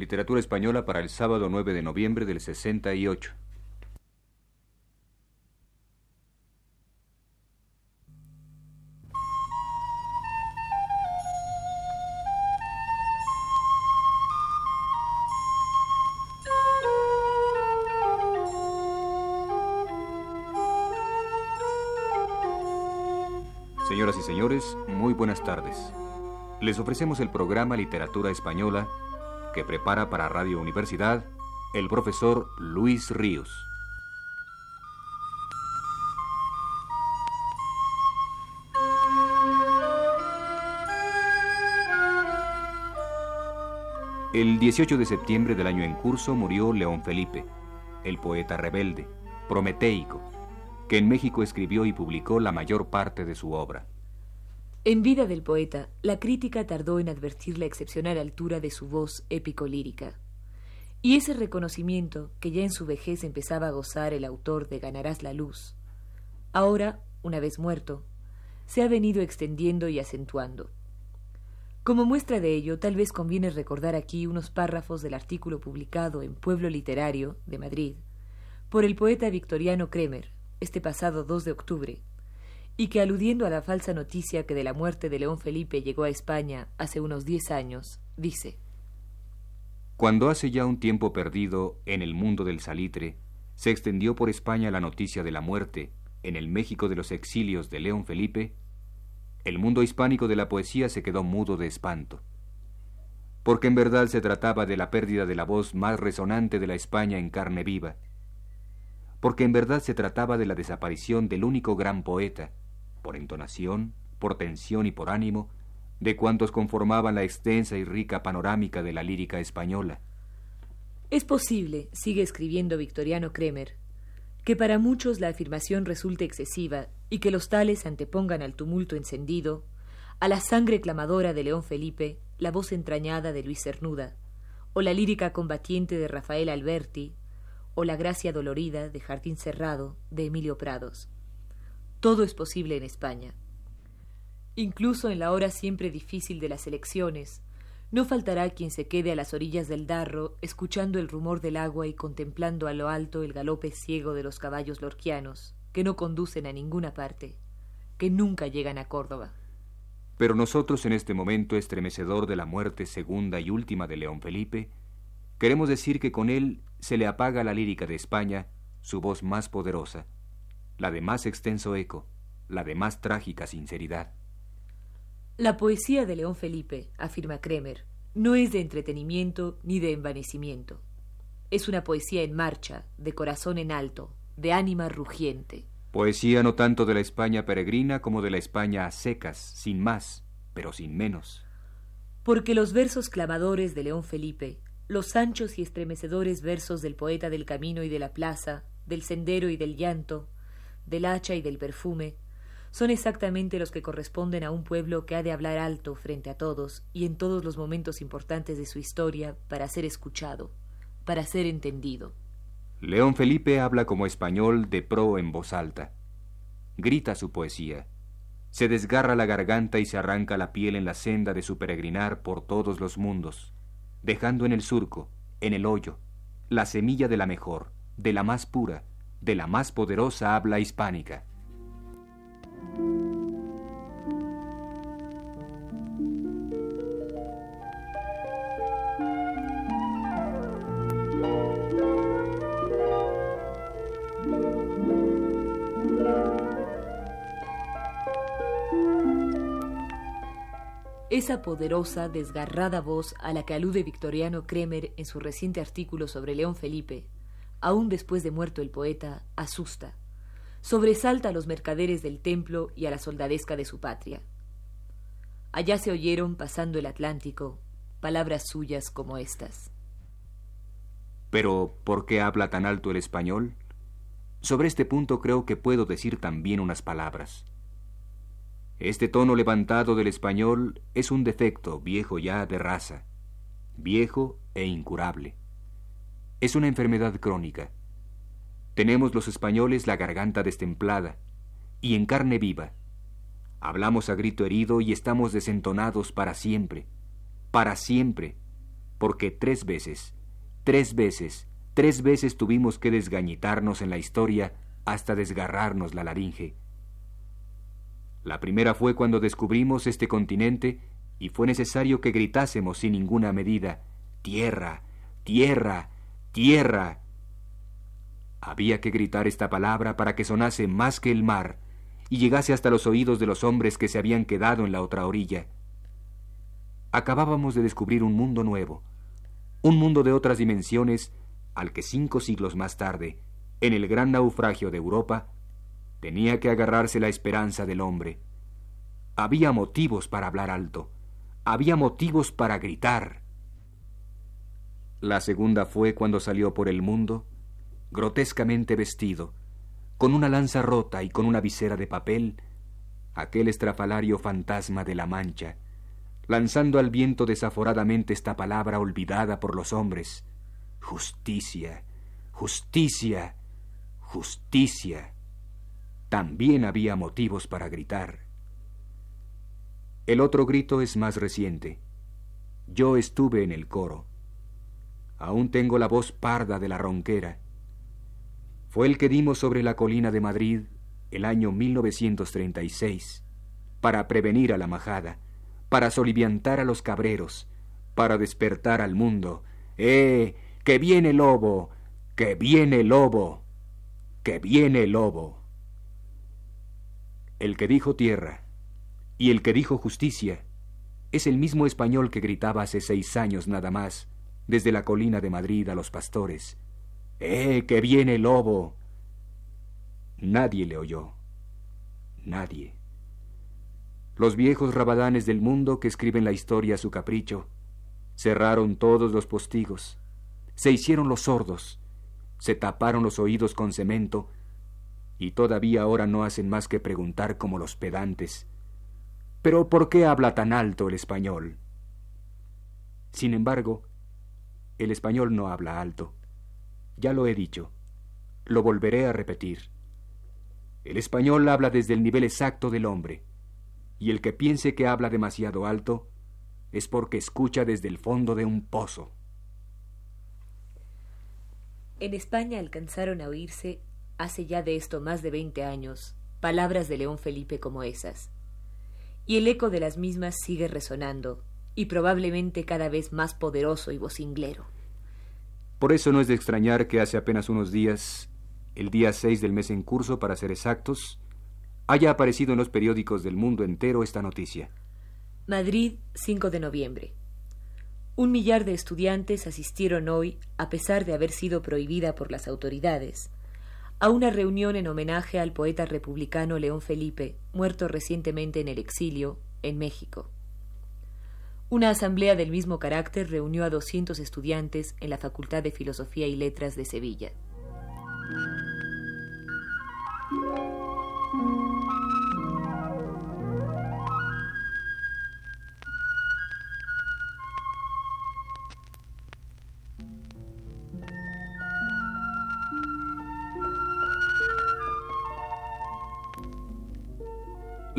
Literatura española para el sábado 9 de noviembre del 68. Señoras y señores, muy buenas tardes. Les ofrecemos el programa Literatura Española que prepara para Radio Universidad el profesor Luis Ríos. El 18 de septiembre del año en curso murió León Felipe, el poeta rebelde, prometeico, que en México escribió y publicó la mayor parte de su obra. En vida del poeta, la crítica tardó en advertir la excepcional altura de su voz épico-lírica. Y ese reconocimiento que ya en su vejez empezaba a gozar el autor de Ganarás la luz, ahora, una vez muerto, se ha venido extendiendo y acentuando. Como muestra de ello, tal vez conviene recordar aquí unos párrafos del artículo publicado en Pueblo Literario de Madrid por el poeta victoriano Kremer, este pasado 2 de octubre, y que aludiendo a la falsa noticia que de la muerte de León Felipe llegó a España hace unos diez años, dice Cuando hace ya un tiempo perdido en el mundo del salitre, se extendió por España la noticia de la muerte, en el México de los exilios de León Felipe, el mundo hispánico de la poesía se quedó mudo de espanto. Porque en verdad se trataba de la pérdida de la voz más resonante de la España en carne viva, porque en verdad se trataba de la desaparición del único gran poeta, por entonación, por tensión y por ánimo, de cuantos conformaban la extensa y rica panorámica de la lírica española. Es posible, sigue escribiendo Victoriano Kremer, que para muchos la afirmación resulte excesiva y que los tales antepongan al tumulto encendido, a la sangre clamadora de León Felipe, la voz entrañada de Luis Cernuda, o la lírica combatiente de Rafael Alberti, o la gracia dolorida de Jardín Cerrado de Emilio Prados. Todo es posible en España. Incluso en la hora siempre difícil de las elecciones, no faltará quien se quede a las orillas del Darro, escuchando el rumor del agua y contemplando a lo alto el galope ciego de los caballos lorquianos, que no conducen a ninguna parte, que nunca llegan a Córdoba. Pero nosotros en este momento estremecedor de la muerte segunda y última de León Felipe, queremos decir que con él se le apaga la lírica de España, su voz más poderosa, la de más extenso eco, la de más trágica sinceridad. La poesía de León Felipe, afirma Kremer, no es de entretenimiento ni de envanecimiento. Es una poesía en marcha, de corazón en alto, de ánima rugiente. Poesía no tanto de la España peregrina como de la España a secas, sin más, pero sin menos. Porque los versos clamadores de León Felipe los anchos y estremecedores versos del poeta del camino y de la plaza, del sendero y del llanto, del hacha y del perfume, son exactamente los que corresponden a un pueblo que ha de hablar alto frente a todos y en todos los momentos importantes de su historia para ser escuchado, para ser entendido. León Felipe habla como español de pro en voz alta. Grita su poesía. Se desgarra la garganta y se arranca la piel en la senda de su peregrinar por todos los mundos dejando en el surco, en el hoyo, la semilla de la mejor, de la más pura, de la más poderosa habla hispánica. Esa poderosa, desgarrada voz a la que alude Victoriano Kremer en su reciente artículo sobre León Felipe, aún después de muerto el poeta, asusta, sobresalta a los mercaderes del templo y a la soldadesca de su patria. Allá se oyeron, pasando el Atlántico, palabras suyas como estas. Pero, ¿por qué habla tan alto el español? Sobre este punto creo que puedo decir también unas palabras. Este tono levantado del español es un defecto viejo ya de raza, viejo e incurable. Es una enfermedad crónica. Tenemos los españoles la garganta destemplada y en carne viva. Hablamos a grito herido y estamos desentonados para siempre, para siempre, porque tres veces, tres veces, tres veces tuvimos que desgañitarnos en la historia hasta desgarrarnos la laringe. La primera fue cuando descubrimos este continente y fue necesario que gritásemos sin ninguna medida, Tierra, tierra, tierra. Había que gritar esta palabra para que sonase más que el mar y llegase hasta los oídos de los hombres que se habían quedado en la otra orilla. Acabábamos de descubrir un mundo nuevo, un mundo de otras dimensiones al que cinco siglos más tarde, en el gran naufragio de Europa, tenía que agarrarse la esperanza del hombre. Había motivos para hablar alto, había motivos para gritar. La segunda fue cuando salió por el mundo, grotescamente vestido, con una lanza rota y con una visera de papel, aquel estrafalario fantasma de la mancha, lanzando al viento desaforadamente esta palabra olvidada por los hombres, justicia, justicia, justicia. También había motivos para gritar. El otro grito es más reciente. Yo estuve en el coro. Aún tengo la voz parda de la ronquera. Fue el que dimos sobre la colina de Madrid el año 1936, para prevenir a la majada, para soliviantar a los cabreros, para despertar al mundo. ¡Eh! ¡Que viene el lobo! ¡Que viene el lobo! ¡Que viene el lobo! El que dijo tierra y el que dijo justicia es el mismo español que gritaba hace seis años nada más desde la colina de Madrid a los pastores. ¡Eh, que viene el lobo! Nadie le oyó. Nadie. Los viejos rabadanes del mundo que escriben la historia a su capricho cerraron todos los postigos, se hicieron los sordos, se taparon los oídos con cemento y todavía ahora no hacen más que preguntar como los pedantes. Pero ¿por qué habla tan alto el español? Sin embargo, el español no habla alto. Ya lo he dicho. Lo volveré a repetir. El español habla desde el nivel exacto del hombre, y el que piense que habla demasiado alto es porque escucha desde el fondo de un pozo. En España alcanzaron a oírse, hace ya de esto más de veinte años, palabras de León Felipe como esas. Y el eco de las mismas sigue resonando, y probablemente cada vez más poderoso y vocinglero. Por eso no es de extrañar que hace apenas unos días, el día 6 del mes en curso para ser exactos, haya aparecido en los periódicos del mundo entero esta noticia. Madrid, 5 de noviembre. Un millar de estudiantes asistieron hoy, a pesar de haber sido prohibida por las autoridades, a una reunión en homenaje al poeta republicano León Felipe, muerto recientemente en el exilio, en México. Una asamblea del mismo carácter reunió a 200 estudiantes en la Facultad de Filosofía y Letras de Sevilla.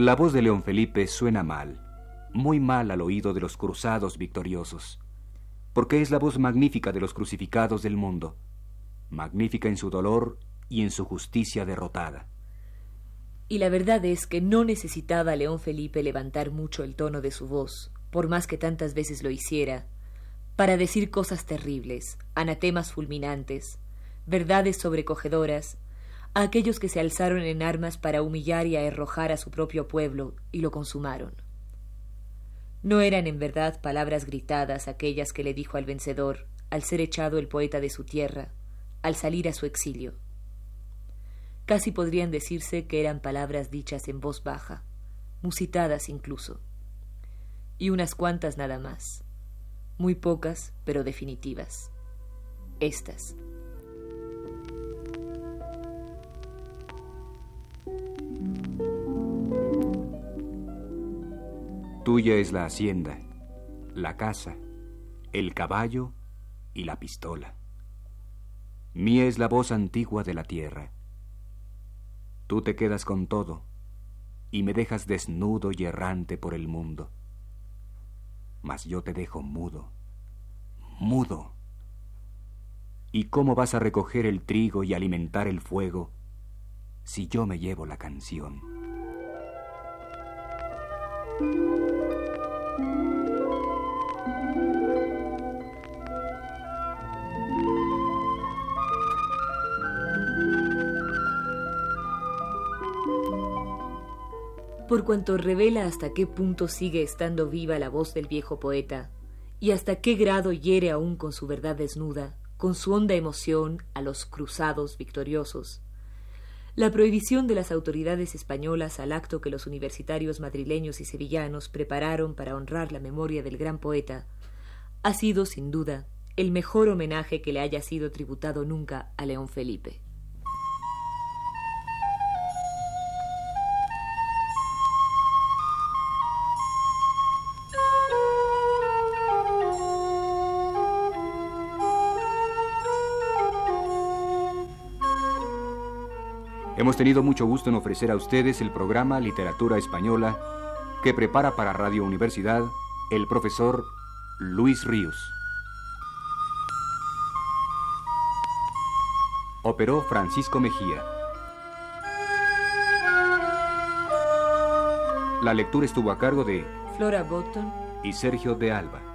La voz de León Felipe suena mal muy mal al oído de los cruzados victoriosos, porque es la voz magnífica de los crucificados del mundo, magnífica en su dolor y en su justicia derrotada. Y la verdad es que no necesitaba León Felipe levantar mucho el tono de su voz, por más que tantas veces lo hiciera, para decir cosas terribles, anatemas fulminantes, verdades sobrecogedoras, a aquellos que se alzaron en armas para humillar y arrojar a su propio pueblo y lo consumaron. No eran en verdad palabras gritadas aquellas que le dijo al vencedor al ser echado el poeta de su tierra, al salir a su exilio. Casi podrían decirse que eran palabras dichas en voz baja, musitadas incluso, y unas cuantas nada más, muy pocas pero definitivas. Estas. Tuya es la hacienda, la casa, el caballo y la pistola. Mía es la voz antigua de la tierra. Tú te quedas con todo y me dejas desnudo y errante por el mundo. Mas yo te dejo mudo, mudo. ¿Y cómo vas a recoger el trigo y alimentar el fuego si yo me llevo la canción? Por cuanto revela hasta qué punto sigue estando viva la voz del viejo poeta, y hasta qué grado hiere aún con su verdad desnuda, con su honda emoción a los cruzados victoriosos. La prohibición de las autoridades españolas al acto que los universitarios madrileños y sevillanos prepararon para honrar la memoria del gran poeta ha sido, sin duda, el mejor homenaje que le haya sido tributado nunca a León Felipe. Hemos tenido mucho gusto en ofrecer a ustedes el programa Literatura Española que prepara para Radio Universidad el profesor Luis Ríos. Operó Francisco Mejía. La lectura estuvo a cargo de Flora Botton y Sergio de Alba.